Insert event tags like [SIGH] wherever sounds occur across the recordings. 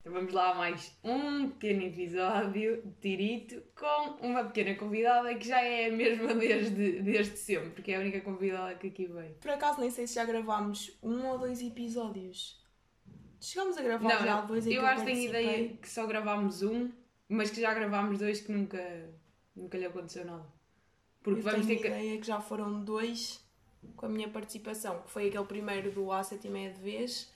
Então vamos lá a mais um pequeno episódio de Tirito com uma pequena convidada que já é a mesma [LAUGHS] desde, desde sempre, porque é a única convidada que aqui veio. Por acaso nem sei se já gravámos um ou dois episódios. Chegámos a gravar Não, já dois em eu que acho que tenho ideia que só gravámos um, mas que já gravámos dois que nunca, nunca lhe aconteceu nada. Porque Eu vamos ter tenho que. ideia que já foram dois com a minha participação, que foi aquele primeiro do A sete e meia de vez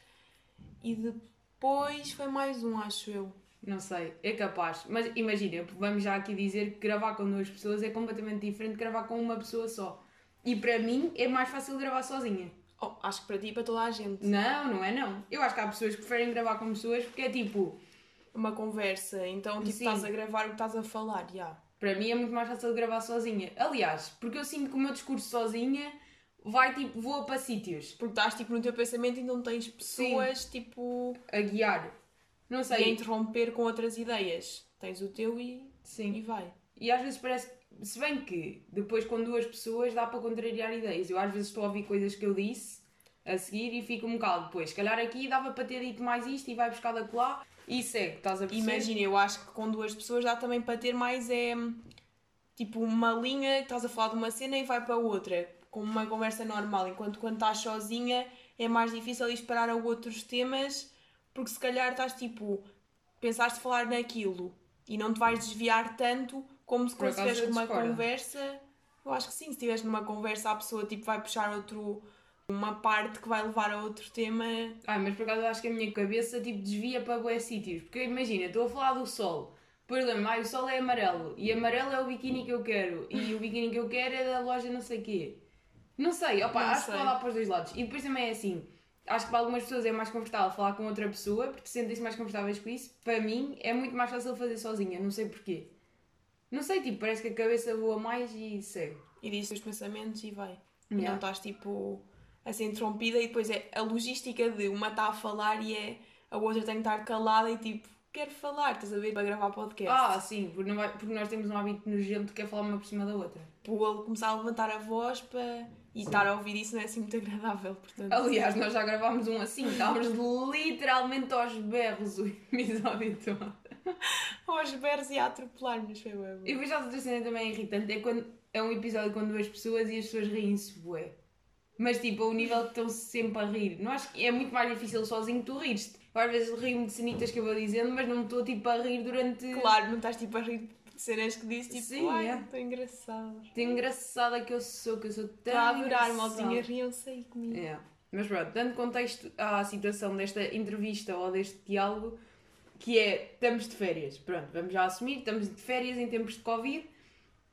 e depois foi mais um, acho eu. Não sei, é capaz. Mas imagina, vamos já aqui dizer que gravar com duas pessoas é completamente diferente de gravar com uma pessoa só. E para mim é mais fácil gravar sozinha. Oh, acho que para ti e para toda a gente. Não, não é não. Eu acho que há pessoas que preferem gravar com pessoas porque é tipo, Uma conversa, então tipo, Sim. estás a gravar o que estás a falar, já. para mim é muito mais fácil gravar sozinha. Aliás, porque eu sinto que o meu discurso sozinha vai tipo, voa para sítios Porque estás tipo no teu pensamento e não tens pessoas tipo a guiar. Não e a sei. interromper com outras ideias. Tens o teu e, Sim. e vai. E às vezes parece. Se bem que depois com duas pessoas dá para contrariar ideias. Eu às vezes estou a ouvir coisas que eu disse a seguir e fico um bocado depois. Se calhar aqui dava para ter dito mais isto e vai buscar da lá e segue, estás a perceber? Imagina, eu acho que com duas pessoas dá também para ter mais é tipo uma linha, estás a falar de uma cena e vai para outra, como uma conversa normal, enquanto quando estás sozinha é mais difícil ir parar a outros temas, porque se calhar estás tipo, pensaste falar naquilo e não te vais desviar tanto como se numa discordo. conversa. Eu acho que sim, se estiveres numa conversa a pessoa tipo vai puxar outro uma parte que vai levar a outro tema. Ah, mas por acaso eu acho que a minha cabeça tipo, desvia para bué sítios. Porque imagina, estou a falar do sol. Por exemplo, ah, o sol é amarelo. E amarelo é o biquíni que eu quero. E o biquíni que eu quero é da loja não sei quê. Não sei, opa, Não acho sei. que pode dar para os dois lados. E depois também é assim. Acho que para algumas pessoas é mais confortável falar com outra pessoa porque sentem-se mais confortáveis com isso. Para mim é muito mais fácil fazer sozinha, não sei porquê. Não sei, tipo, parece que a cabeça voa mais e segue. e diz os pensamentos e vai. E Yeah. não estás tipo a ser interrompida e depois é a logística de uma está a falar e é a outra tem que estar calada e tipo, quero falar, estás a ver para gravar podcast. Ah, sim, porque, vai- nós temos um hábito nojento que é falar uma por cima da outra. Ele começar a levantar a voz para... e estar a ouvir isso não é assim muito agradável, portanto. Aliás, nós já gravámos um assim, estávamos literalmente aos berros o episódio todo. aos berros e a atropelar-nos, foi bem. E depois já outra cena também irritante é quando é um episódio com duas pessoas e as pessoas riem-se bué. Mas tipo, ao nível que estão sempre a rir. Não acho que é muito mais difícil sozinho tu rires-te. Eu, Às vezes rio-me de cenitas que eu vou dizendo, mas não me estou tipo a rir durante. Claro, não estás tipo a rir de cenas que disse tipo, Sim, ai, é. estou engraçado. Tão engraçada que eu sou, que eu sou tão. Estou a adorar, engraçada. maltinha, riam-se aí comigo. É. Mas pronto, dando contexto à situação desta entrevista ou deste diálogo, que é, estamos de férias. Pronto, vamos já assumir, estamos de férias em tempos de Covid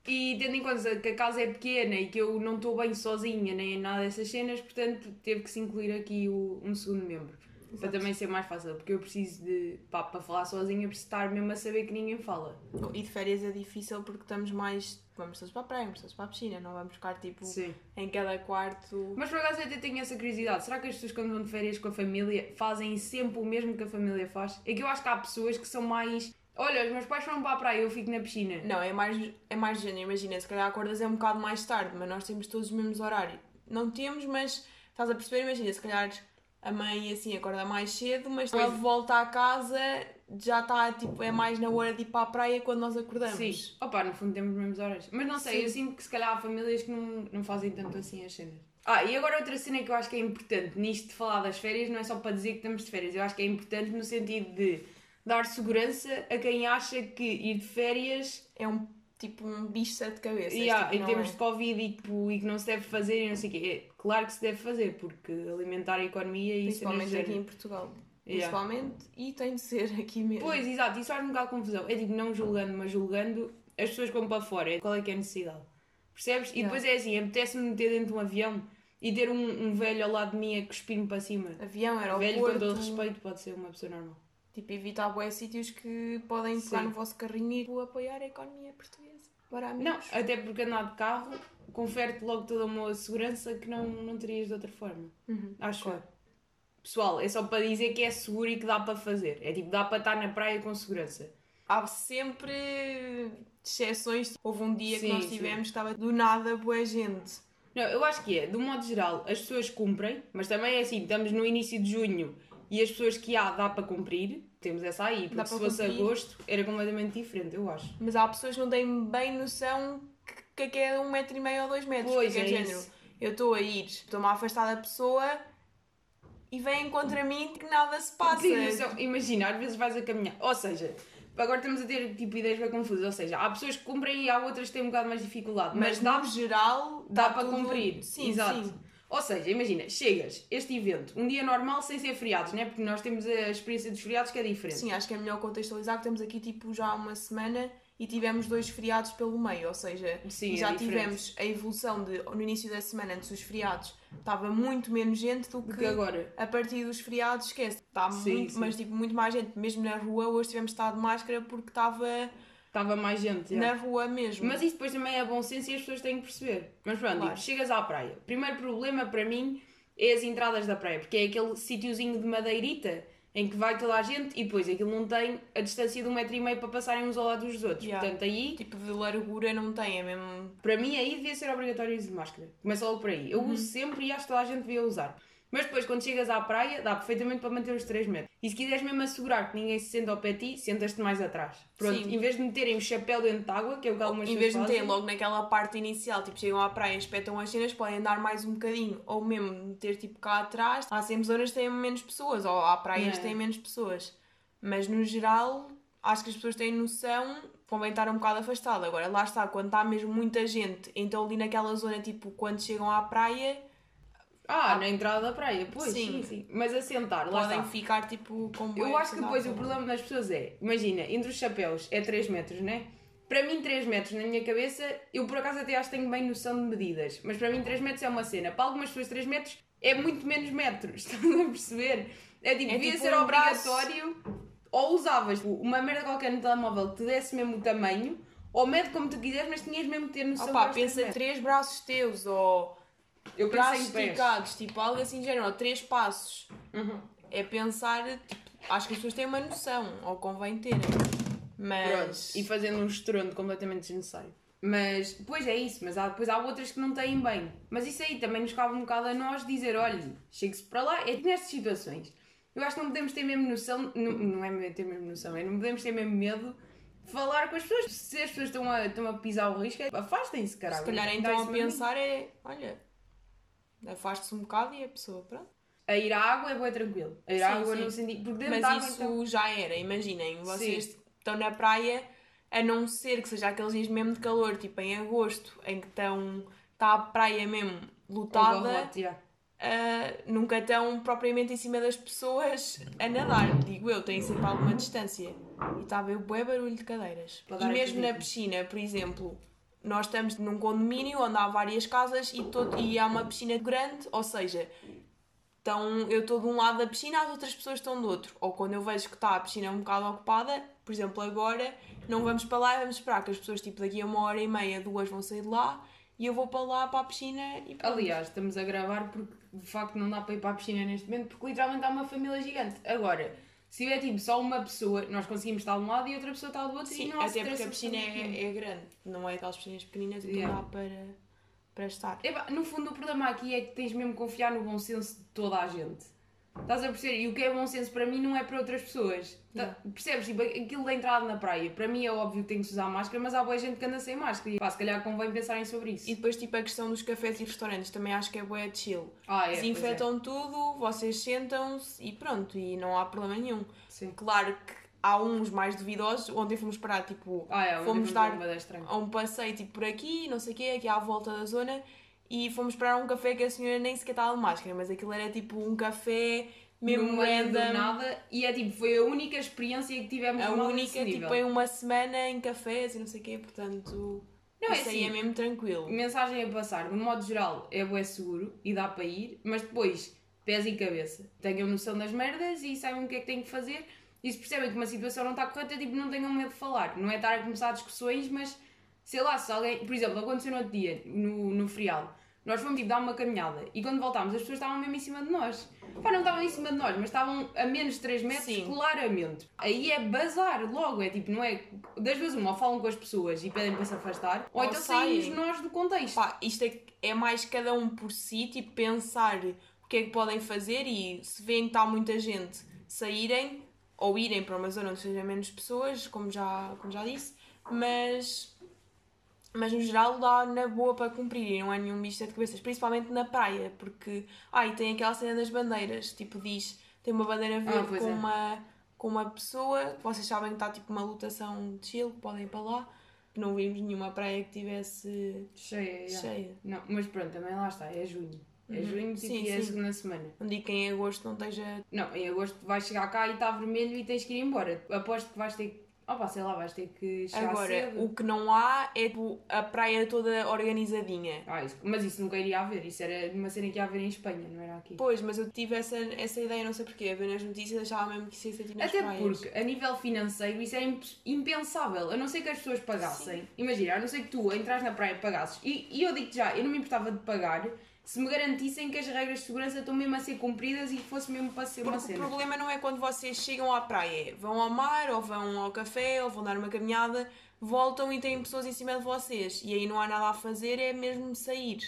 e tendo em conta que a casa é pequena e que eu não estou bem sozinha nem em nada dessas cenas, portanto teve que se incluir aqui o, um segundo membro. Para Exato. também ser mais fácil, porque eu preciso de, pá, para falar sozinha, preciso estar mesmo a saber que ninguém fala. E de férias é difícil porque estamos mais. Vamos todos para a praia, vamos todos para a piscina, não vamos ficar tipo Sim. em cada quarto. Mas por acaso eu até tenho essa curiosidade. Será que as pessoas quando vão de férias com a família fazem sempre o mesmo que a família faz? É que eu acho que há pessoas que são mais. Olha, os meus pais foram para a praia, eu fico na piscina. Não, é mais, é mais de género. Imagina, se calhar acordas é um bocado mais tarde, mas nós temos todos os mesmos horários. Não temos, mas estás a perceber? Imagina, se calhar a mãe assim acorda mais cedo, mas ela volta à casa já está tipo, é mais na hora de ir para a praia quando nós acordamos. Sim. Opa, no fundo temos os mesmos horários. Mas não sei, Sim. eu sinto que se calhar há famílias que não, não fazem tanto assim as cenas. Ah, e agora outra cena que eu acho que é importante nisto de falar das férias, não é só para dizer que estamos de férias, eu acho que é importante no sentido de dar segurança a quem acha que ir de férias É um tipo um bicho de sete cabeças. Yeah, tipo, em termos é. de Covid e, tipo, e que não se deve fazer e não sei o quê. É, claro que se deve fazer, porque alimentar a economia e Principalmente cenas do aqui em. Portugal. Yeah. Principalmente, e tem de ser aqui mesmo. Pois, exato, isso faz um bocado de confusão. É tipo, não julgando, mas julgando as pessoas vão para fora. Qual é que é a necessidade? Percebes? E Yeah. depois é assim, apetece-me meter dentro de um avião e ter um, um velho ao lado de mim a cuspir-me para cima. Avião, velho, aeroporto. com todo respeito, pode ser uma pessoa normal. Tipo, evitar bué sítios que podem pegar no vosso carrinho e apoiar a economia portuguesa. Para Não, amigos. até porque andar de carro confere-te logo toda uma segurança que não, não terias de outra forma. Uhum. Acho Claro. Pessoal, é só para dizer que é seguro e que dá para fazer. É tipo, dá para estar na praia com segurança. Há sempre exceções. Houve um dia Sim, que nós sim. tivemos que estava do nada boa gente. Não, eu acho que é, de um modo geral, as pessoas cumprem, mas também é assim, estamos no início de junho e as pessoas que há dá para cumprir, temos essa aí, porque se fosse cumprir. agosto era completamente diferente, eu acho. Mas há pessoas que não têm bem noção que, que é um metro e meio ou dois metros. Pois, porque é género, isso. eu estou a ir, estou-me a afastar da pessoa e vêm contra mim que nada se passa. Imagina, às vezes vais a caminhar, ou seja, agora estamos a ter tipo ideias bem confusas, ou seja, há pessoas que cumprem e há outras que têm um bocado mais dificuldade, mas, Mas, dá, no geral dá dá para tudo- cumprir. Sim, Exato. sim. Ou seja, imagina, chegas, este evento, um dia normal sem ser feriados, né? Porque nós temos a experiência dos feriados que é diferente. Sim, acho que é melhor contextualizar que estamos aqui tipo já há uma semana e tivemos dois feriados pelo meio, ou seja, Sim, é já diferente. tivemos a evolução de no início da semana antes dos feriados estava muito menos gente do que, Porque agora, a partir dos feriados esquece. Está muito, sim. mas tipo muito mais gente, mesmo na rua hoje tivemos estado de máscara porque estava estava mais gente. na rua mesmo. Mas isso depois também é bom senso e as pessoas têm que perceber. Mas pronto, Claro. tipo, chegas à praia. Primeiro problema para mim é as entradas da praia, porque é aquele sítiozinho de madeirita em que vai toda a gente e depois aquilo não tem a distância de um metro e meio para passarem uns ao lado dos outros. Yeah. Portanto, aí, Tipo de largura não tem, é mesmo. para mim, aí devia ser obrigatório uso de máscara. Começa logo por aí. Eu uso sempre e acho que toda a gente devia usar. Mas depois, quando chegas à praia, dá perfeitamente para manter os 3 metros. E se quiseres mesmo assegurar que ninguém se senta ao pé de ti, sentas-te mais atrás. Pronto, Sim. em vez de meterem o chapéu dentro de água, que é o que algumas em pessoas vez de meterem logo naquela parte inicial, tipo chegam à praia, espetam as cenas, podem andar mais um bocadinho, ou mesmo meter tipo cá atrás. Há sempre zonas que têm menos pessoas, ou há praias que É. têm menos pessoas. Mas no geral, acho que as pessoas têm noção, convém estar um bocado afastado. Agora, lá está, quando está mesmo muita gente, então ali naquela zona, tipo, quando chegam à praia, Ah, na entrada da praia, pois, sim, Sim. sim. Mas a sentar, lá podem está. ficar tipo com Eu acho que de depois o problema das pessoas é, imagina, entre os chapéus é 3 metros, né? Para mim 3 metros na minha cabeça, eu por acaso até acho que tenho bem noção de medidas, mas para mim 3 metros é uma cena. Para algumas pessoas 3 metros é muito menos metros, [LAUGHS] estás a perceber? É tipo, É devia tipo ser um braço. obrigatório, ou usavas uma merda qualquer no telemóvel que te desse mesmo o tamanho, ou mede como tu quiseres, mas tinhas mesmo de ter noção Opa, pensa três braços teus, ou Eu braços pensei em pés. esticados, tipo algo assim de género, ou três passos. Uhum. É pensar, tipo, acho que as pessoas têm uma noção, ou convém terem. Mas. Pronto, e fazendo um estrondo completamente desnecessário. Mas, pois é isso, mas há, depois há outras que não têm bem. Mas isso aí também nos cabe um bocado a nós dizer, olha, chegue-se para lá, é nestas situações. Eu acho que não podemos ter mesmo noção, não, não é ter mesmo noção, é não podemos ter mesmo medo de falar com as pessoas. Se as pessoas estão a, estão a pisar o risco, é, afastem-se, caralho. Se calhar então a pensar é, olha, afaste-se um bocado e a pessoa, pronto. A ir à água é bem tranquilo. A ir à Sim, água sim. no sentido. Porque dentro Mas da água, isso então. já era, imaginem, vocês estão na praia, a não ser que seja aqueles dias mesmo de calor, tipo em agosto, em que estão, está a praia mesmo Abarrote, yeah. ah, nunca estão propriamente em cima das pessoas a nadar, digo eu, têm sempre alguma distância. E está a ver o barulho de cadeiras. Para E mesmo na piscina, por exemplo, nós estamos num condomínio onde há várias casas e, todo, e há uma piscina grande, ou seja, então eu estou de um lado da piscina, as outras pessoas estão do outro. Ou quando eu vejo que está a piscina um bocado ocupada, por exemplo, agora, não vamos para lá e vamos esperar que as pessoas, tipo, daqui a uma hora e meia, duas vão sair de lá e eu vou para lá, para a piscina e pronto. Aliás, estamos a gravar porque de facto não dá para ir para a piscina neste momento porque literalmente há uma família gigante. Agora, se tiver tipo só uma pessoa, nós conseguimos estar de um lado e outra pessoa está do outro e Sim, não há até porque a piscina é, é grande, não é aquelas piscinas pequeninas, então Yeah. dá para, para estar. Epá, no fundo, o problema aqui é que tens mesmo que confiar no bom senso de toda a gente. Estás a perceber? E o que é bom senso para mim não é para outras pessoas. Tá-. Percebes? Tipo, aquilo da entrada na praia, para mim é óbvio que tem que se usar máscara, mas há boa gente que anda sem máscara. E pá, se calhar convém pensarem sobre isso. E depois, tipo, a questão dos cafés e restaurantes também acho que é bué chill. Ah, é, é. Desinfetam tudo, vocês sentam-se e pronto, e não há problema nenhum. Sim. Claro que há uns mais duvidosos, ontem fomos parar, tipo, Ah, é, fomos dar a um passeio, tipo, por aqui, não sei o quê, aqui à volta da zona, e fomos parar a um café que a senhora nem sequer estava de máscara, mas aquilo era tipo um café mesmo do random, nada e é tipo, foi a única experiência que tivemos a única, tipo, em uma semana em cafés e não sei o quê, portanto, Não, é isso aí assim, é mesmo tranquilo. Mensagem a passar, no modo geral é bué seguro e dá para ir, mas depois, pés e cabeça. Tenham noção das merdas e saibam o que é que têm que fazer. E se percebem que uma situação não está correta, tipo, não tenham medo de falar. Não é estar a começar discussões, mas sei lá, se alguém. Por exemplo, aconteceu no outro dia, no, no feriado. Nós fomos tipo, dar uma caminhada e quando voltámos as pessoas estavam mesmo em cima de nós. Pá, não estavam em cima de nós, mas estavam a menos de 3 metros, Sim. claramente. Aí é bazar, logo, é tipo, não é. Das vezes uma, ou falam com as pessoas e pedem para se afastar, ou, Ou então saímos nós do contexto. Pá, isto é, é mais cada um por si, tipo, pensar o que é que podem fazer e se veem que está muita gente saírem ou irem para uma zona onde seja menos pessoas, como já, como já disse, mas, mas no geral dá na boa para cumprir e não é nenhum bicho de cabeças, principalmente na praia, porque ah, e tem aquela cena das bandeiras, tipo diz, tem uma bandeira verde pois com, é. uma, com uma pessoa, vocês sabem que está tipo uma lotação de Chile, podem ir para lá, não vimos nenhuma praia que tivesse Cheia, cheia. Não, mas pronto, também lá está, é junho. É Uhum. junho tipo, Sim, é a segunda semana. Não digo que em agosto não esteja Não, em agosto vais chegar cá e está vermelho e tens que ir embora. Aposto que vais ter que. Opa, sei lá, vais ter que chegar Agora, cedo. o que não há é tipo, a praia toda organizadinha. Ah, isso- mas isso nunca iria haver. Isso era uma cena que ia haver em Espanha, não era aqui. Pois, mas eu tive essa, essa ideia, não sei porquê, a ver nas notícias achava mesmo que isso ia ser tipo nas Até praias. porque, a nível financeiro, isso era imp- impensável. A não ser que as pessoas pagassem. Imagina, a não ser que tu entras na praia e pagasses. E, e eu digo já, eu não me importava de pagar se me garantissem que as regras de segurança estão mesmo a ser cumpridas e que fosse mesmo para ser uma Porque o cena. problema não é quando vocês chegam à praia, vão ao mar, ou vão ao café, ou vão dar uma caminhada, voltam e têm pessoas em cima de vocês. E aí não há nada a fazer, é mesmo sair.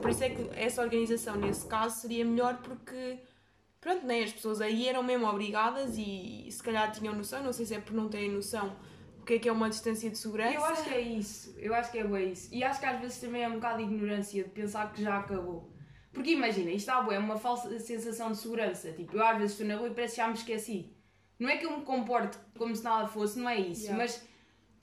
Por isso é que essa organização, nesse caso, seria melhor porque, pronto, né, as pessoas aí eram mesmo obrigadas e se calhar tinham noção, não sei se é por não terem noção o que é que é uma distância de segurança. Eu acho que é isso, eu acho que é bem isso. E acho que às vezes também é um bocado de ignorância de pensar que já acabou. Porque imagina, isto bué, é uma falsa sensação de segurança. Tipo, eu às vezes estou na rua e parece que já me esqueci. Não é que eu me comporte como se nada fosse, não é isso. Yeah. Mas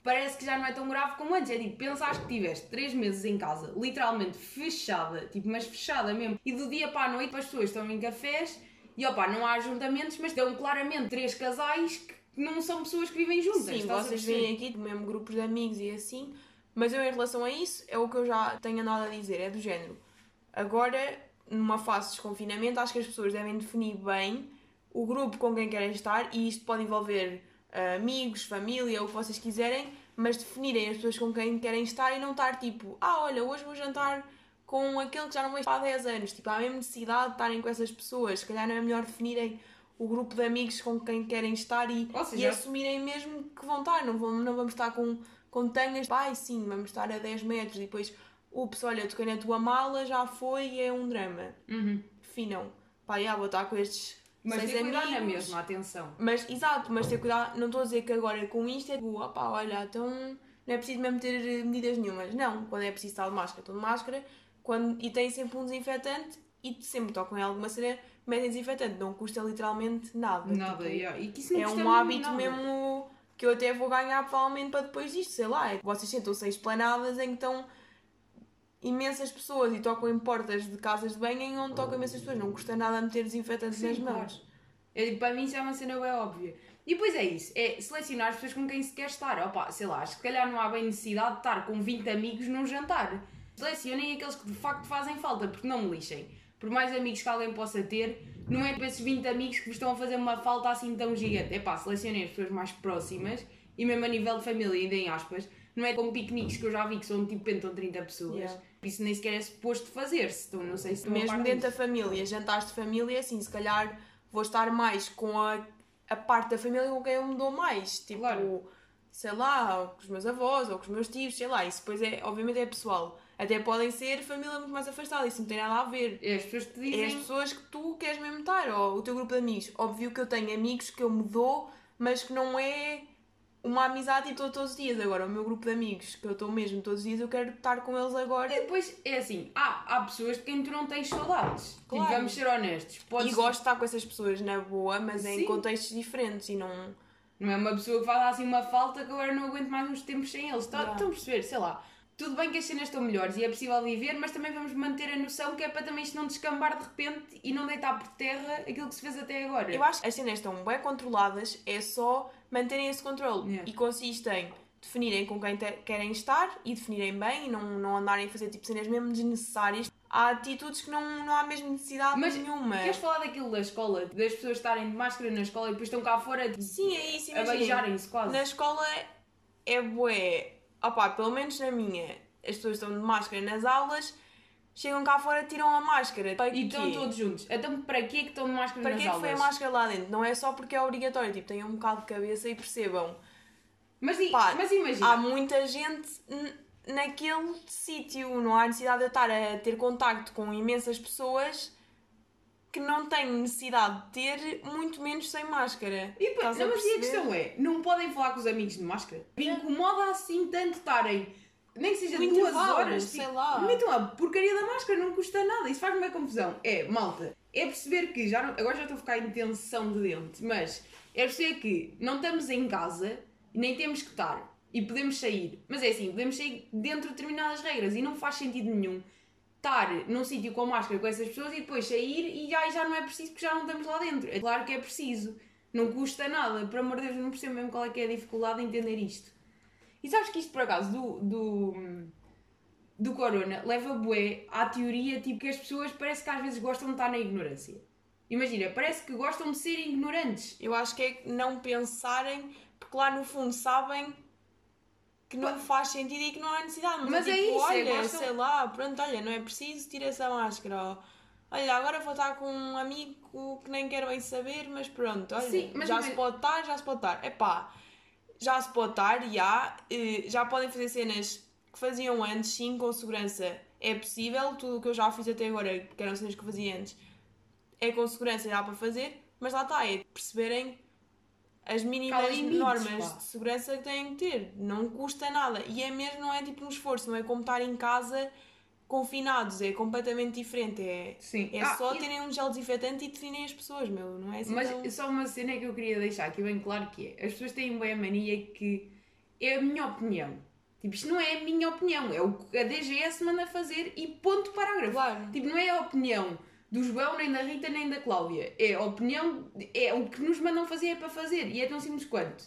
parece que já não é tão grave como antes. É tipo, pensares que tiveste 3 meses em casa, literalmente fechada, tipo, mas fechada mesmo. E do dia para a noite as pessoas estão em cafés e opá, não há ajuntamentos, mas estão claramente três casais que não são pessoas que vivem juntas. Sim, vocês veem aqui mesmo grupos de amigos e assim, mas eu em relação a isso, é o que eu já tenho andado a dizer, é do género. Agora, numa fase de desconfinamento, acho que as pessoas devem definir bem o grupo com quem querem estar e isto pode envolver ah, amigos, família, o que vocês quiserem, mas definirem as pessoas com quem querem estar e não estar tipo, ah, olha, hoje vou jantar com aquele que já não vejo há 10 anos. Tipo, há mesmo necessidade de estarem com essas pessoas. Se calhar não é melhor definirem o grupo de amigos com quem querem estar e, Ou e seja- assumirem mesmo que vão estar. Não, vão, não vamos estar com, com tangas. Pai, sim, vamos estar a 10 metros e depois, ups, olha, toquei na tua mala, já foi e é um drama. Uhum. Definam. Pá, já vou estar com estes Mas ter cuidado na amigos. mesma, atenção. Mas, exato, mas ter cuidado, não estou a dizer que agora com isto é tipo, opá, olha, então não é preciso mesmo ter eh, medidas nenhumas. Não, quando é preciso estar de máscara, estou de máscara, quando, e tem sempre um desinfetante e sempre tocam em alguma cena, metem desinfetante, não custa literalmente nada. Nada, Tipo, yeah. e que isso não é um hábito nada. mesmo que eu até vou ganhar provavelmente para depois disto, sei lá. é Vocês sentam-se esplanadas em que estão imensas pessoas e tocam em portas de casas de banho em onde tocam imensas pessoas. Não custa nada meter desinfetante Sim, nas claro. mãos. Eu digo, para mim isso é uma cena bem óbvia. E depois é isso, é selecionar as pessoas com quem se quer estar. Opa, sei lá, acho que se calhar não há bem necessidade de estar com 20 amigos num jantar. Selecionem aqueles que de facto fazem falta, porque não me lixem. Por mais amigos que alguém possa ter, não é para esses 20 amigos que vos estão a fazer uma falta assim tão gigante. É pá, selecionem as pessoas mais próximas e mesmo a nível de família, ainda em aspas. Não é como piqueniques que eu já vi que são tipo entram 30 pessoas. Yeah. Isso nem sequer é suposto fazer-se. Então não sei se Mesmo dentro da família, jantares de família, assim, se calhar vou estar mais com a, a parte da família com quem eu me dou mais. Tipo, Claro. sei lá, com os meus avós, ou com os meus tios, sei lá. Isso depois é, obviamente, é pessoal. Até podem ser família muito mais afastada, isso não tem nada a ver. É as pessoas que te É dizem. as pessoas que tu queres mesmo estar, ou o teu grupo de amigos. Óbvio que eu tenho amigos que eu me dou, mas que não é uma amizade e estou todos os dias. Agora, o meu grupo de amigos, que eu estou mesmo todos os dias, eu quero estar com eles agora. E depois é assim, há, há pessoas de quem tu não tens saudades. Claro. Tipo, vamos ser honestos. Podes- E gosto de estar com essas pessoas na boa, mas em contextos diferentes e não. Não é uma pessoa que faz assim uma falta que agora não aguento mais uns tempos sem eles. Tá- Yeah. Estão a perceber? Sei lá. Tudo bem que as cenas estão melhores e é possível viver, mas também vamos manter a noção que é para também isto não descambar de repente e não deitar por terra aquilo que se fez até agora. Eu acho que as cenas estão bem controladas, é só manterem esse controle. Yeah. E consiste em definirem com quem querem estar e definirem bem e não, não andarem a fazer tipo cenas mesmo desnecessárias. Há atitudes que não, não há mesmo necessidade Mas nenhuma. Queres falar daquilo da escola? Das pessoas estarem de máscara na escola e depois estão cá fora Sim, é isso, a beijarem-se quase. Na escola é bué. Opá, pelo menos na minha, as pessoas estão de máscara nas aulas, chegam cá fora, tiram a máscara. Para E estão quê? todos juntos. Então para que é que estão de máscara Para nas que é que foi a aulas? máscara lá dentro? Não é só porque é obrigatório, tipo, tenham um bocado de cabeça e percebam. Mas, Pá, mas imagina. Há muita gente naquele sítio, não há necessidade de eu estar a ter contacto com imensas pessoas que não têm necessidade de ter, muito menos sem máscara. E Estás a não, mas e a questão é, não podem falar com os amigos de máscara? Me incomoda assim tanto estarem, nem que seja No duas intervalo, horas, sei tipo, lá. metam a porcaria da máscara, não custa nada, isso faz-me uma confusão. É, malta, é perceber que, já não- agora já estou a ficar em tensão de dente, mas é perceber que não estamos em casa e nem temos que estar e podemos sair. Mas é assim, podemos sair dentro de determinadas regras e não faz sentido nenhum estar num sítio com máscara com essas pessoas e depois sair e já, já não é preciso porque já não estamos lá dentro. É claro que é preciso. Não custa nada. Por amor de Deus, não percebo mesmo qual é que é a dificuldade em entender isto. E sabes que isto, por acaso, do, do, do corona leva bué à teoria tipo que as pessoas parece que às vezes gostam de estar na ignorância. Imagina, parece que gostam de ser ignorantes. Eu acho que é não pensarem, porque lá no fundo sabem que não faz sentido e que não há necessidade. Mas, Mas é, é tipo, isso, é olha, gostam- sei lá, pronto, olha, não é preciso, tira essa máscara. Olha, agora vou estar com um amigo que nem quero bem saber, mas pronto, olha, Sim, mas já mas- se pode estar, já se pode estar. Epá, já se pode estar, já, eh, já podem fazer cenas que faziam antes, sim, com segurança. É possível, tudo o que eu já fiz até agora, que eram cenas que eu fazia antes, é com segurança, dá para fazer, mas lá está, é perceberem as mínimas limites, normas pá. de segurança que têm que ter. Não custa nada. E é mesmo, não é tipo um esforço, não é como estar em casa confinados, é completamente diferente. É, Sim. é Ah, só e- terem um gel desinfetante e definirem as pessoas, meu. Não é assim Mas tão... só uma cena que eu queria deixar aqui bem claro que é, as pessoas têm bem a mania que é a minha opinião. Tipo, isto não é a minha opinião, é o que a DGS manda fazer e ponto parágrafo. Claro. Tipo, não é a opinião do João, nem da Rita, nem da Cláudia. É a opinião, é o que nos mandam fazer é para fazer. E é tão simples quanto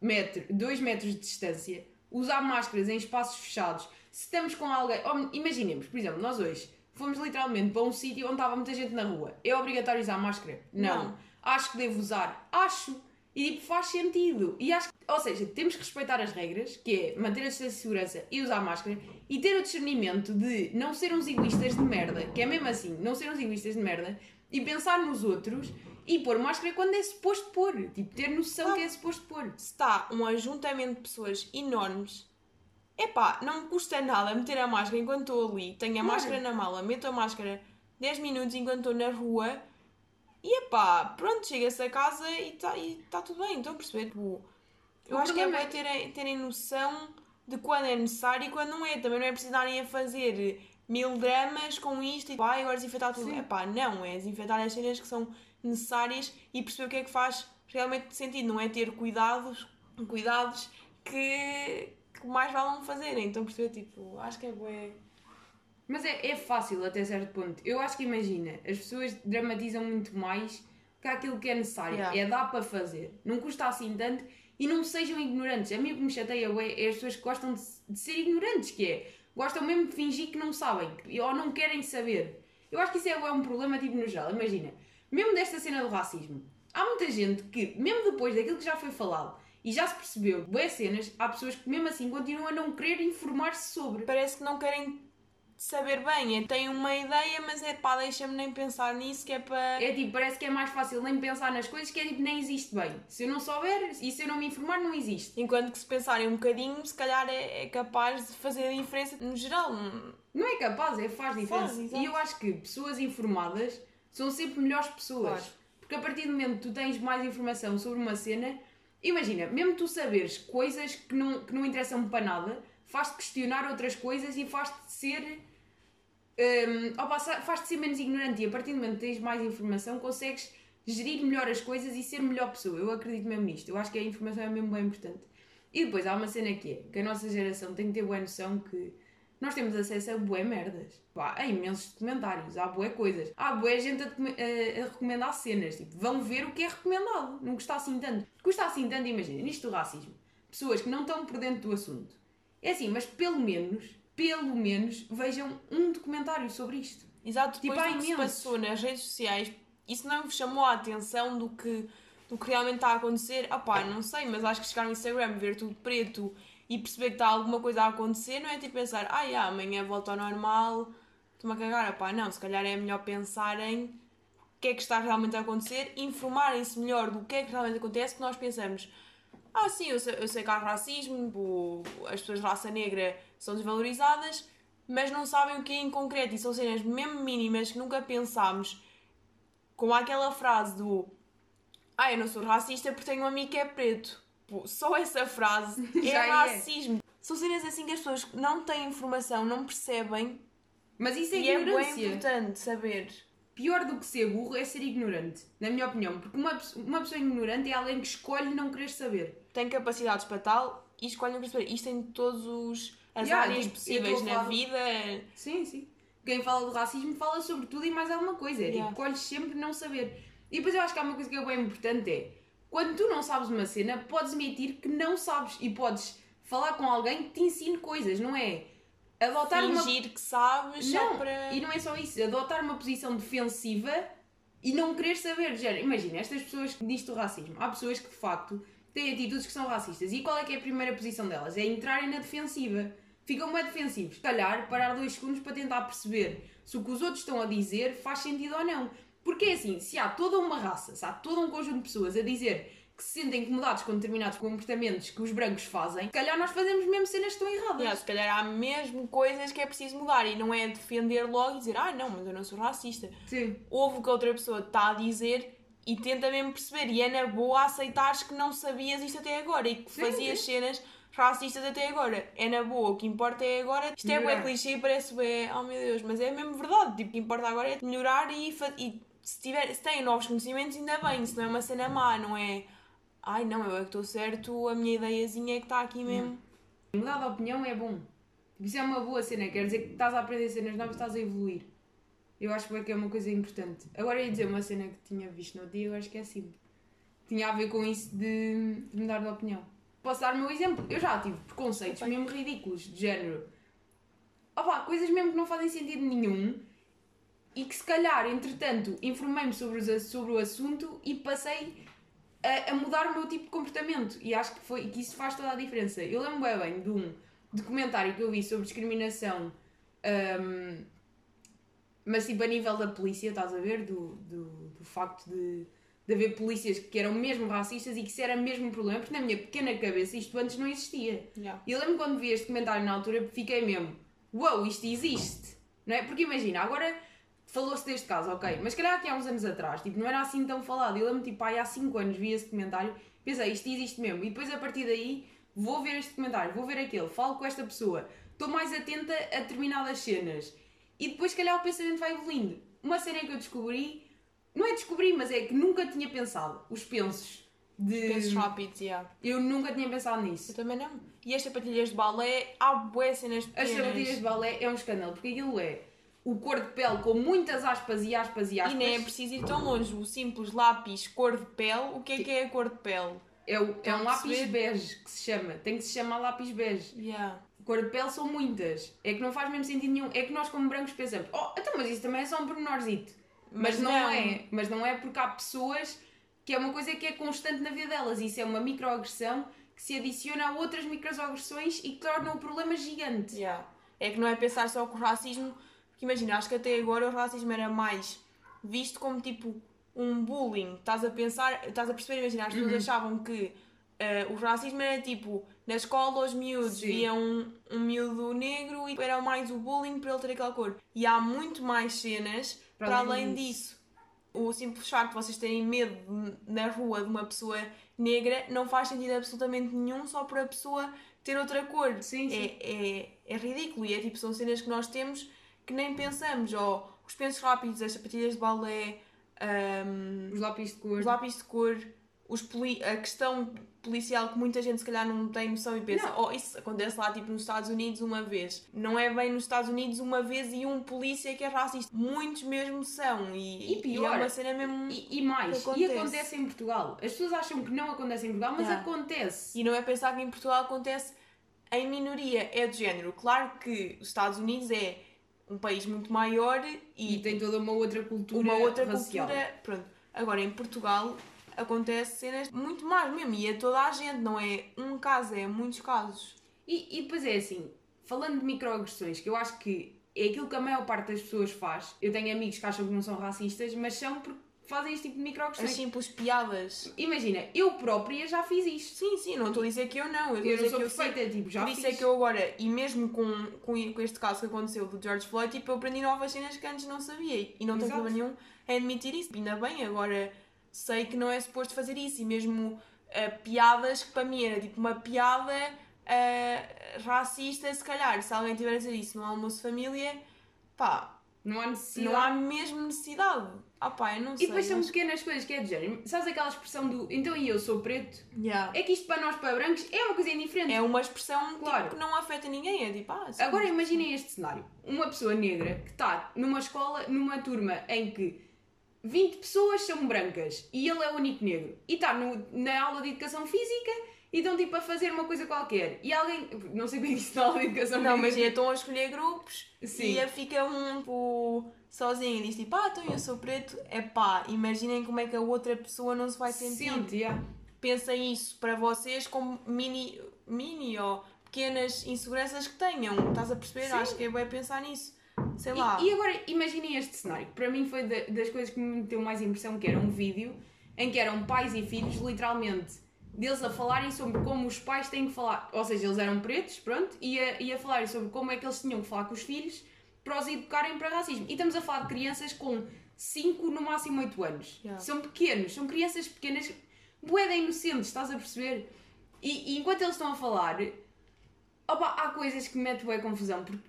metro, dois metros de distância, usar máscaras em espaços fechados. Se estamos com alguém, oh, imaginemos, por exemplo, nós hoje fomos literalmente para um sítio onde estava muita gente na rua. É obrigatório usar máscara? Não. Não. Acho que devo usar? Acho. E tipo, faz sentido. E acho, que- ou seja, temos que respeitar as regras, que é manter a distância de segurança e usar máscara, e ter o discernimento de não ser uns egoístas de merda, que é mesmo assim, não ser uns egoístas de merda, e pensar nos outros e pôr máscara quando é suposto pôr. Tipo, ter noção Claro. que é suposto pôr. se está um ajuntamento de pessoas enormes, epá, não me custa nada meter a máscara enquanto estou ali, tenho a máscara na mala, meto a máscara 10 minutos enquanto estou na rua e epá, pronto, chega-se a casa e está e tá tudo bem, estão a perceber? Tipo, eu O acho que é bom terem, terem noção de quando é necessário e quando não é. Também não é preciso darem a fazer mil dramas com isto e pá, agora desinfetar tudo. Sim. Epá, não, é desinfetar as cenas que são necessárias e perceber o que é que faz realmente sentido, não é ter cuidados, cuidados que, que mais valem fazer. Então perceber, tipo, acho que é bué. Mas é, é fácil até certo ponto. Eu acho que imagina, as pessoas dramatizam muito mais que aquilo que é necessário. Yeah. É dar para fazer. Não custa assim tanto e não sejam ignorantes. A mim o que me chateia ué, é as pessoas que gostam de, de ser ignorantes, que é gostam mesmo de fingir que não sabem ou não querem saber. Eu acho que isso é ué, um problema tipo no geral. Imagina, mesmo desta cena do racismo, há muita gente que, mesmo depois daquilo que já foi falado e já se percebeu boas cenas, há pessoas que mesmo assim continuam a não querer informar-se sobre. Parece que não querem saber bem, é, têm uma ideia, mas é pá, deixa-me nem pensar nisso, que é para. É tipo, parece que é mais fácil nem pensar nas coisas que é tipo, nem existe bem. Se eu não souber e se eu não me informar, não existe. Enquanto que se pensarem um bocadinho, se calhar é, é capaz de fazer a diferença no geral. Não é capaz, é faz diferença. Faz, e eu acho que pessoas informadas são sempre melhores pessoas. Claro. Porque a partir do momento que tu tens mais informação sobre uma cena, imagina, mesmo tu saberes coisas que não, que não interessam para nada, faz-te questionar outras coisas e faz-te ser. Sa- faz-te ser menos ignorante e a partir do momento que tens mais informação consegues gerir melhor as coisas e ser melhor pessoa. Eu acredito mesmo nisto. Eu acho que a informação é mesmo bem importante. E depois há uma cena que é que a nossa geração tem que ter boa noção que nós temos acesso a bué merdas. Pá, há imensos documentários, há bué coisas. Há bué gente a, a- a recomendar cenas. Tipo, vão ver o que é recomendado. Não custa assim tanto. Custa assim tanto, imagina, nisto do racismo. Pessoas que não estão por dentro do assunto. É assim, mas pelo menos, pelo menos, vejam um documentário sobre isto. Exato, Tipo, depois há do que se passou nas redes sociais, isso não vos chamou a atenção do que, do que realmente está a acontecer. Ah pá, não sei, mas acho que chegar no Instagram, ver tudo preto e perceber que está alguma coisa a acontecer, não é tipo pensar, ah, yeah, amanhã volta ao normal, estou-me a cagar. Ah pá, não, se calhar é melhor pensarem o que é que está realmente a acontecer, informarem-se melhor do que é que realmente acontece, que nós pensamos, ah, sim, eu sei, eu sei que há racismo, as pessoas de raça negra são desvalorizadas, mas não sabem o que é em concreto e são cenas mesmo mínimas que nunca pensámos Como aquela frase do Ah, eu não sou racista porque tenho um amigo que é preto. Pô, só essa frase [LAUGHS] é é. racismo. São cenas assim que as pessoas não têm informação, não percebem Mas isso é e é bem ignorância. importante saber. Pior do que ser burro é ser ignorante, na minha opinião. Porque uma, uma pessoa ignorante é alguém que escolhe não querer saber. Tem capacidades para tal e escolhem o saber. Isto em todos os as Yeah, áreas tipo, possíveis na falar- vida. Sim, sim. Quem fala do racismo fala sobre tudo e mais alguma coisa. É Yeah. tipo, escolhes sempre não saber. E depois eu acho que há uma coisa que é bem importante é quando tu não sabes uma cena, podes admitir que não sabes e podes falar com alguém que te ensine coisas, não é? Adotar uma Fingir que sabes Não, para. e não é só isso, adotar uma posição defensiva e não querer saber. género. Imagina, estas pessoas que diz do racismo, há pessoas que de facto têm atitudes que são racistas. E qual é que é a primeira posição delas? É entrarem na defensiva. Ficam bem defensivos. Se calhar, parar dois segundos para tentar perceber se o que os outros estão a dizer faz sentido ou não. Porque é assim, se há toda uma raça, se há todo um conjunto de pessoas a dizer que se sentem incomodados com determinados comportamentos que os brancos fazem, se calhar nós fazemos mesmo cenas que estão erradas. Yeah, se calhar há mesmo coisas que é preciso mudar e não é defender logo e dizer ah não, mas eu não sou racista. Sim. Ouve o que a outra pessoa está a dizer e tenta mesmo perceber. E é na boa aceitares que não sabias isto até agora e que Sim, fazias cenas racistas até agora. É na boa, o que importa é agora. Isto é bem clichê e parece bem, oh meu Deus, mas é mesmo verdade. Tipo, o que importa agora é melhorar e, e se, tiver, se têm novos conhecimentos, ainda bem. Se não é uma cena má, não é ai não, eu é que estou certo, a minha ideiazinha é que está aqui mesmo. Mudar de opinião é bom. Isso é uma boa cena, quer dizer que estás a aprender cenas novas, estás a evoluir. Eu acho que é uma coisa importante. Agora ia dizer uma cena que tinha visto no dia, eu acho que é assim. Tinha a ver com isso de, de mudar de opinião. Posso dar o meu exemplo? Eu já tive preconceitos Ok. mesmo ridículos, de género. Opá, coisas mesmo que não fazem sentido nenhum e que se calhar, entretanto, informei-me sobre, os- sobre o assunto e passei a, a mudar o meu tipo de comportamento. E acho que, foi, que isso faz toda a diferença. Eu lembro bem, bem de um documentário que eu vi sobre discriminação, hum, mas tipo a nível da polícia, estás a ver? Do, do, do facto de, de haver polícias que eram mesmo racistas e que isso era mesmo um problema, porque na minha pequena cabeça isto antes não existia. Yeah. E eu lembro quando vi este documentário na altura, fiquei mesmo, uau, isto existe, não é? Porque imagina, agora falou-se deste caso, ok, mas se calhar aqui há uns anos atrás, tipo, não era assim tão falado. Eu lembro, tipo, aí há 5 anos vi esse documentário, pensei, isto existe mesmo, e depois a partir daí vou ver este documentário, vou ver aquele, falo com esta pessoa, estou mais atenta a determinadas cenas, e depois, se calhar, o pensamento vai evoluindo. Uma cena que eu descobri, não é descobri, mas é que nunca tinha pensado, os pensos. De... Pensos rápidos, yeah. Eu nunca tinha pensado nisso. Eu também não. E as sapatilhas de balé, há bué cenas As pequenas. sapatilhas de balé é um escândalo, porque aquilo é o cor de pele com muitas aspas e aspas e E aspas. nem é preciso ir tão longe. O simples lápis cor de pele, o que é que é a cor de pele? É, o- é um lápis bege que se chama. Tem que se chamar lápis bege. Yeah. Cor de pele são muitas. É que não faz mesmo sentido nenhum. É que nós, como brancos, pensamos: oh, então, mas isso também é só um pormenorzito. Mas, Mas não, não. é. Mas não é porque há pessoas que é uma coisa que é constante na vida delas. Isso é uma microagressão que se adiciona a outras microagressões e que torna o problema gigante. Yeah. É que não é pensar só que o racismo. Porque imagina, acho que até agora o racismo era mais visto como tipo um bullying. Estás a pensar, estás a perceber, imagina, as Uhum. pessoas achavam que eh, o racismo era tipo na escola os miúdos Sim. viam um, um miúdo negro e era mais o bullying para ele ter aquela cor. E há muito mais cenas Para para, além disso. disso. O simples facto de vocês terem medo na rua de uma pessoa negra não faz sentido absolutamente nenhum só por a pessoa ter outra cor. Sim, sim. É, é, é ridículo e é tipo, são cenas que nós temos que nem pensamos. Ou os pensos rápidos, as sapatilhas de balé, ahm, Os lápis de cor. os lápis de cor, os poli- a questão policial que muita gente se calhar não tem noção e pensa, oh, isso acontece lá tipo nos Estados Unidos uma vez. Não é bem nos Estados Unidos uma vez e um polícia que é racista. Muitos mesmo são e, E pior, é uma cena mesmo. E, e mais, Que e acontece. acontece em Portugal. As pessoas acham que não acontece em Portugal, mas Yeah. acontece. E não é pensar que em Portugal acontece em minoria, é de género. Claro que os Estados Unidos é um país muito maior E, e, tem toda uma outra cultura uma outra racial. cultura. Pronto. Agora em Portugal acontece cenas muito mais mesmo, e é toda a gente, não é um caso, é muitos casos. E, e depois é assim, falando de microagressões, que eu acho que é aquilo que a maior parte das pessoas faz. Eu tenho amigos que acham que não são racistas, mas são porque fazem este tipo de As micro-agressões. simples piadas. Imagina, eu própria já fiz isto. Sim, sim, não estou a dizer que eu não. Eu, Eu não sou que eu perfeita, tipo, já Por isso fiz. é que eu agora, e mesmo com, com, com este caso que aconteceu do George Floyd, tipo, eu aprendi novas cenas que antes não sabia. E não tenho problema nenhum em admitir isso. Ainda bem, agora sei que não é suposto fazer isso. E mesmo ah, piadas que para mim era tipo uma piada ah, racista, se calhar. Se alguém tiver a dizer isso no almoço de família, pá, Não há necessidade. não há mesmo necessidade. Ah pá, eu não sei. E depois são mas- pequenas coisas que é de género. Sabes aquela expressão do então e eu sou preto? Yeah. É que isto para nós, para brancos, é uma coisa indiferente. É uma expressão Claro. tipo, que não afeta ninguém. É tipo, ah, Agora imaginem este cenário. Uma pessoa negra que está numa escola, numa turma em que 20 pessoas são brancas e ele é o único negro. E está na aula de educação física e estão tipo a fazer uma coisa qualquer. E alguém. Não sei bem isso na aula de educação Não, mas estão a escolher grupos Sim. e fica um tipo, sozinho e diz tipo, ah, então eu sou preto. É pá, imaginem como é que a outra pessoa não se vai sentir. Sente, yeah. Pensem isso para vocês como mini, mini ou pequenas inseguranças que tenham. Estás a perceber? Sim. Acho que é bem pensar nisso. Sei E- lá. E, agora imaginem este cenário, que para mim foi da- das coisas que me meteu mais impressão, que era um vídeo em que eram pais e filhos, literalmente, deles a falarem sobre como os pais têm que falar, ou seja, eles eram pretos, pronto, e a, e a falarem sobre como é que eles tinham que falar com os filhos para os educarem para racismo. E estamos a falar de crianças com 5, no máximo 8 anos. Yeah. São pequenos, são crianças pequenas, boeda inocentes, estás a perceber? E, e enquanto eles estão a falar, opa, há coisas que me metem bué confusão, porque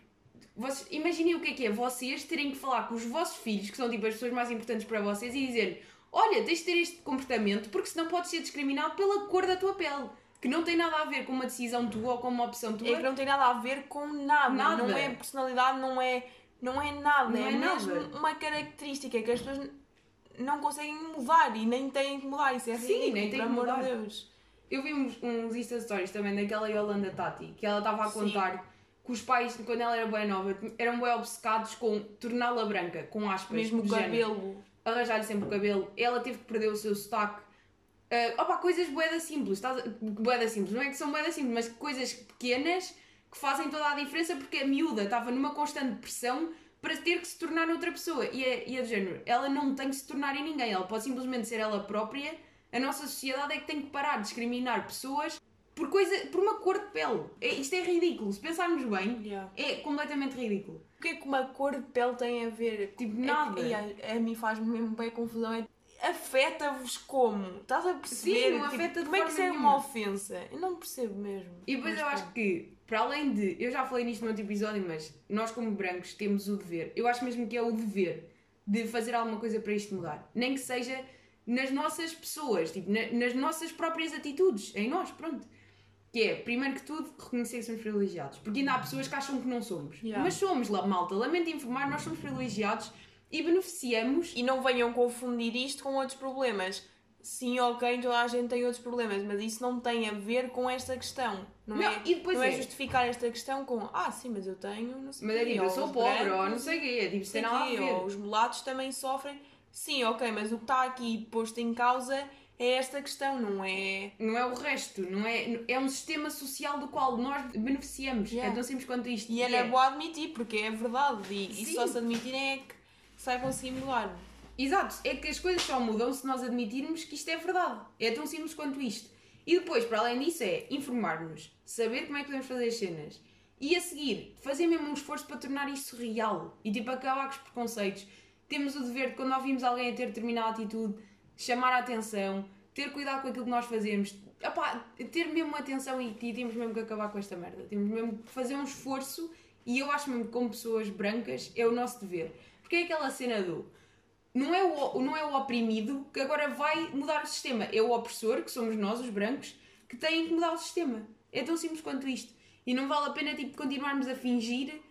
vocês, imaginem o que é que é vocês terem que falar com os vossos filhos, que são tipo as pessoas mais importantes para vocês, e dizer: Olha, tens de ter este comportamento porque senão podes ser discriminado pela cor da tua pele. Que não tem nada a ver com uma decisão tua ou com uma opção tua. É que não tem nada a ver com nada. Nada. Não é personalidade, não é, não é nada. Não é, é nada. mesmo uma característica que as pessoas não conseguem mudar e nem têm que mudar. Isso é Sim, ridículo, nem têm que amor mudar. de Deus. Eu vi uns, uns Insta Stories também daquela Yolanda Tati, que ela estava a Sim. Que os pais, quando ela era bem nova, eram bem obcecados com torná-la branca, com aspas. Mesmo o cabelo. arranjar-lhe sempre o cabelo, ela teve que perder o seu sotaque. Uh, opa, coisas boeda simples, estás boeda simples, não é que são boeda simples, mas coisas pequenas que fazem toda a diferença porque a miúda estava numa constante pressão para ter que se tornar outra pessoa. E é, e é do género, ela não tem que se tornar em ninguém, ela pode simplesmente ser ela própria. A nossa sociedade é que tem que parar de discriminar pessoas por, coisa, por uma cor de pele. É, isto é ridículo, se pensarmos bem, Yeah. é completamente ridículo. O que é que uma cor de pele tem a ver? Tipo, É- nada. e a, a mim faz-me mesmo bem confusão. É, afeta-vos como? Estás a perceber? Sim, não Tipo, afeta de Como é que isso é uma ofensa? Eu não percebo mesmo. E depois Mas eu acho que, para além de. Eu já falei nisto no outro episódio, mas nós, como brancos, temos o dever. Eu acho mesmo que é o dever de fazer alguma coisa para isto mudar. Nem que seja nas nossas pessoas, tipo, na- nas nossas próprias atitudes, em nós, pronto. Que é, primeiro que tudo, reconhecer que somos privilegiados. Porque ainda há pessoas que acham que não somos. Yeah. Mas somos, lá, malta. Lamento informar, nós somos privilegiados e beneficiamos. E não venham confundir isto com outros problemas. Sim, ok, toda a gente tem outros problemas, mas isso não tem a ver com esta questão. Não, Não, é, e depois não é é- justificar esta questão com ah, sim, mas eu tenho, não sei Mas é tipo, eu ou sou pobre, ou brancos, não sei o quê. É tipo, sei nada a quê, ver. ou os mulatos também sofrem. Sim, ok, mas o que está aqui posto em causa é esta questão, não é. Não é o resto, não é, é um sistema social do qual nós beneficiamos. Yeah. É tão simples quanto isto. E é na boa admitir, porque é verdade. E, e só se admitirem é que se vai conseguir mudar. Exato, é que as coisas só mudam se nós admitirmos que isto é verdade. É tão simples quanto isto. E depois, para além disso, é informar-nos, saber como é que podemos fazer as cenas. E a seguir, fazer mesmo um esforço para tornar isso real. E tipo, acabar com os preconceitos. Temos o dever de, quando ouvimos alguém a ter determinada atitude, chamar a atenção, ter cuidado com aquilo que nós fazemos. Ter mesmo atenção e, e temos mesmo que acabar com esta merda. Temos mesmo que fazer um esforço e eu acho mesmo que como pessoas brancas é o nosso dever. Porque é aquela cena do não é, o, não é o oprimido que agora vai mudar o sistema, é o opressor, que somos nós, os brancos, que têm que mudar o sistema. É tão simples quanto isto. E não vale a pena tipo, continuarmos a fingir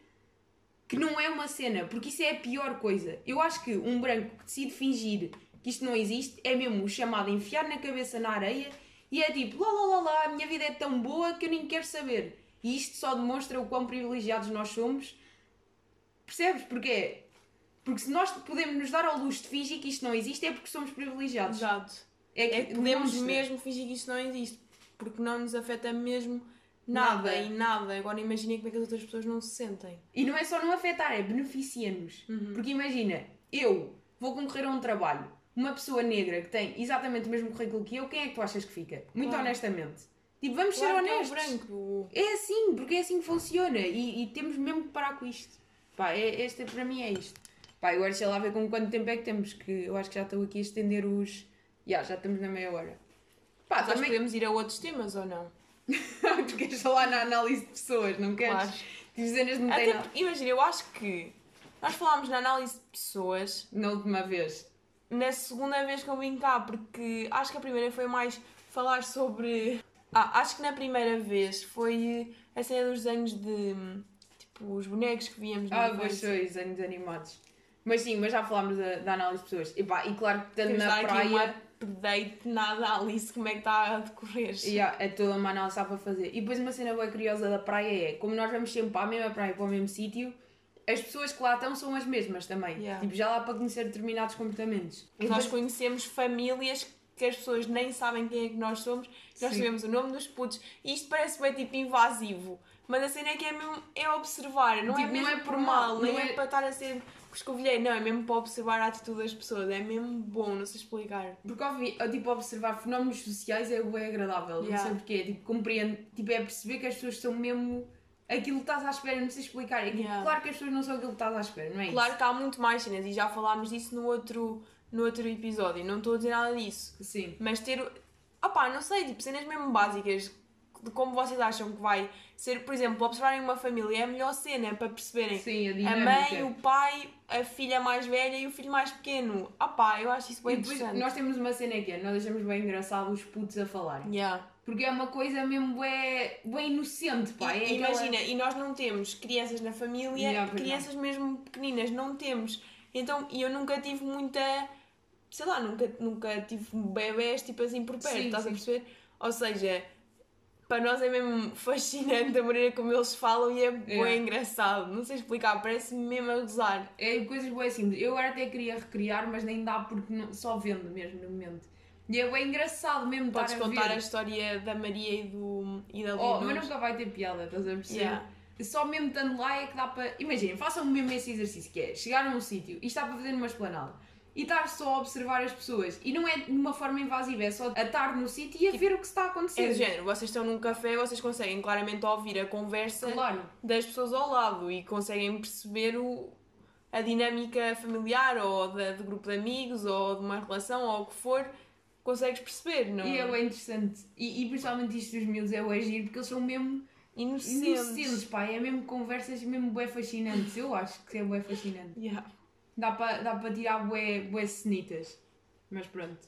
que não é uma cena, porque isso é a pior coisa. Eu acho que um branco que decide fingir que isto não existe é mesmo o chamado enfiar na cabeça na areia e é tipo, lá lá lá lá, a minha vida é tão boa que eu nem quero saber. E isto só demonstra o quão privilegiados nós somos. Percebes? Porque é. Porque se nós podemos nos dar ao luxo de fingir que isto não existe é porque somos privilegiados. Exato. É É que podemos demonstra. mesmo fingir que isto não existe, porque não nos afeta mesmo nada, Nada. e nada. Agora imaginem como é que as outras pessoas não se sentem. E não é só não afetar, é beneficia-nos. Uhum. Porque imagina, eu vou concorrer a um trabalho, uma pessoa negra que tem exatamente o mesmo currículo que eu, quem é que tu achas que fica? Muito Claro. honestamente. Tipo, vamos Claro ser é honestos. branco. É assim, porque é assim que funciona e, e temos mesmo que parar com isto. Pá, é, este para mim é isto. Pá, agora deixa lá ver com quanto tempo é que temos, que eu acho que já estou aqui a estender os. Ya, já estamos na meia hora. Pá, Mas também. podemos ir a outros temas ou não? [LAUGHS] tu queres falar na análise de pessoas, não queres? Claro. Tipo, cenas não nada. porque, imagina, eu acho que nós falámos na análise de pessoas Na última vez. Na segunda vez que eu vim cá, porque acho que a primeira foi mais falar sobre. Ah, acho que na primeira vez foi a cena dos desenhos de. Tipo, os bonecos que víamos no Ah, pois foi, desenhos animados. Mas sim, mas já falámos da, da análise de pessoas. E, pá, e claro que estando na praia. update na análise, como é que está a decorrer. Ya, é toda uma análise para fazer. E depois uma cena bem curiosa da praia é, como nós vamos sempre para a mesma praia, para o mesmo sítio, as pessoas que lá estão são as mesmas também. Yeah. Tipo, já lá para conhecer determinados comportamentos. Nós depois- conhecemos famílias que as pessoas nem sabem quem é que nós somos, nós Sim. sabemos o nome dos putos, e isto parece bem tipo invasivo, mas a cena é que é mesmo é observar, não é Tipo, não mesmo é por mal, nem não é... é- para estar a ser escovilheiro, não, é mesmo para observar a atitude das pessoas, é mesmo bom, não sei explicar. Porque ouvi- eu, tipo, observar fenómenos sociais é bem agradável. Yeah. Não sei porquê. Tipo, compreendo. Tipo, é perceber que as pessoas são mesmo aquilo que estás à espera. Não sei explicar. É que, Yeah. Claro que as pessoas não são aquilo que estás à espera, não é Claro que há muito mais cenas, e já falámos disso no outro, no outro episódio, não estou a dizer nada disso. isso? Sim. Mas ter. Opá, não sei, tipo, cenas mesmo básicas de como vocês acham que vai ser, por exemplo, observarem uma família é a melhor cena para perceberem Sim, a a mãe, o pai, a filha mais velha e o filho mais pequeno. Opá, eu acho isso E bem depois interessante. nós temos uma cena que é, nós achamos bem engraçado os putos a falarem. Yeah. Porque é uma coisa mesmo bem, bem inocente, pá. E- é aquela- Imagina, e nós não temos crianças na família, pois crianças mesmo pequeninas, não temos. Então, e eu nunca tive muita. Sei lá, nunca, nunca tive bebés tipo assim por perto, Sim, estás a sim. perceber? Ou seja, para nós é mesmo [LAUGHS] fascinante a maneira como eles falam e é bem Yeah. engraçado. Não sei explicar, parece mesmo a gozar. É coisas bem simples. Eu agora até queria recriar, mas nem dá porque não- só vendo mesmo no momento. E é bem engraçado mesmo Podes estar a contar ver. a história da Maria e, do, e da Oh, Leonor. mas nunca vai ter piada, estás a perceber? Yeah. Só mesmo estando lá é que dá para. Imaginem, façam mesmo esse exercício que é chegar a um sítio e estar para fazer numa esplanada e estar só a observar as pessoas. E não é de uma forma invasiva, é só a estar no sítio e a ver o que está a É acontecer. do género, vocês estão num café, vocês conseguem claramente ouvir a conversa Claro. das pessoas ao lado e conseguem perceber o, a dinâmica familiar ou da, do grupo de amigos ou de uma relação ou o que for, consegues perceber, não E é bem interessante. E, e principalmente isto dos miúdos é o agir porque eles são mesmo Inocentes. inocentes, pá. É mesmo conversas mesmo bem fascinantes. Eu acho que é bem fascinante. Yeah. Dá para dá tirar bué, bué cenitas. Mas pronto.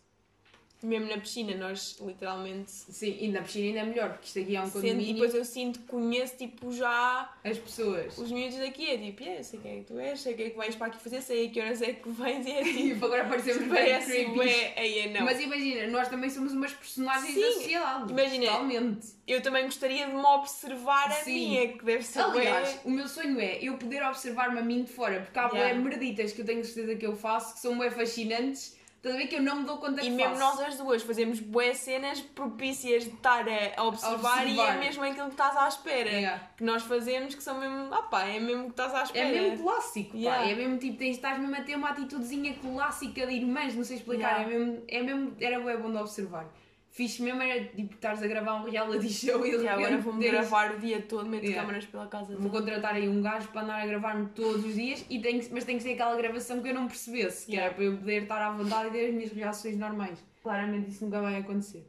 Mesmo na piscina, nós literalmente. Sim, e na piscina ainda é melhor, porque isto aqui é um Sendo, e depois eu sinto que conheço tipo já As pessoas. os miúdos daqui. É tipo, yeah, sei quem é que tu és, sei o que é que vais para aqui fazer, sei a que horas é que vens e é [LAUGHS] tipo. Tipo, agora parecemos bem Parece bué, aí é não. Mas imagina, nós também somos umas personagens Sim, da sociedade. imagina. Totalmente. Eu também gostaria de me observar a Sim. mim, é que deve ser Aliás, bué- o meu sonho é eu poder observar-me a mim de fora, porque há Yeah. merditas que eu tenho certeza que eu faço que são bué fascinantes. Estás a ver que eu não me dou conta E que mesmo faço. nós as duas fazemos bué cenas propícias de estar a, a observar, e observar. é mesmo aquilo que estás à espera. Yeah. Que nós fazemos que são mesmo, ah pá, é mesmo que estás à É espera. mesmo clássico, Yeah. pá. É mesmo tipo, tens, estás mesmo a ter uma atitudezinha clássica de irmãs, não sei explicar. Yeah. É, mesmo, é mesmo, era bom de observar. Fixe mesmo era tipo, estares a gravar um reality show e de E agora vou-me teres- gravar o dia todo, meto Yeah. câmaras pela casa Vou toda. contratar aí um gajo para andar a gravar-me todos os dias, e tem que- mas tem que ser aquela gravação que eu não percebesse, que Yeah. era para eu poder estar à vontade e ter as minhas reações normais. Claramente isso nunca vai acontecer.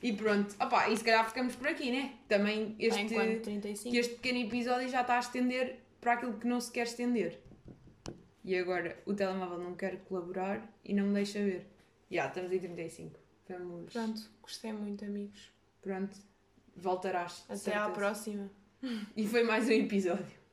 E pronto, opá, e se calhar ficamos por aqui, né? Também este, Em quanto? 35? que este pequeno episódio já está a estender para aquilo que não se quer estender. E agora o telemóvel não quer colaborar e não me deixa ver. Já, estamos em 35. Vamos. Pronto, gostei muito, amigos. Pronto. Voltarás. Até à próxima. E foi mais um episódio.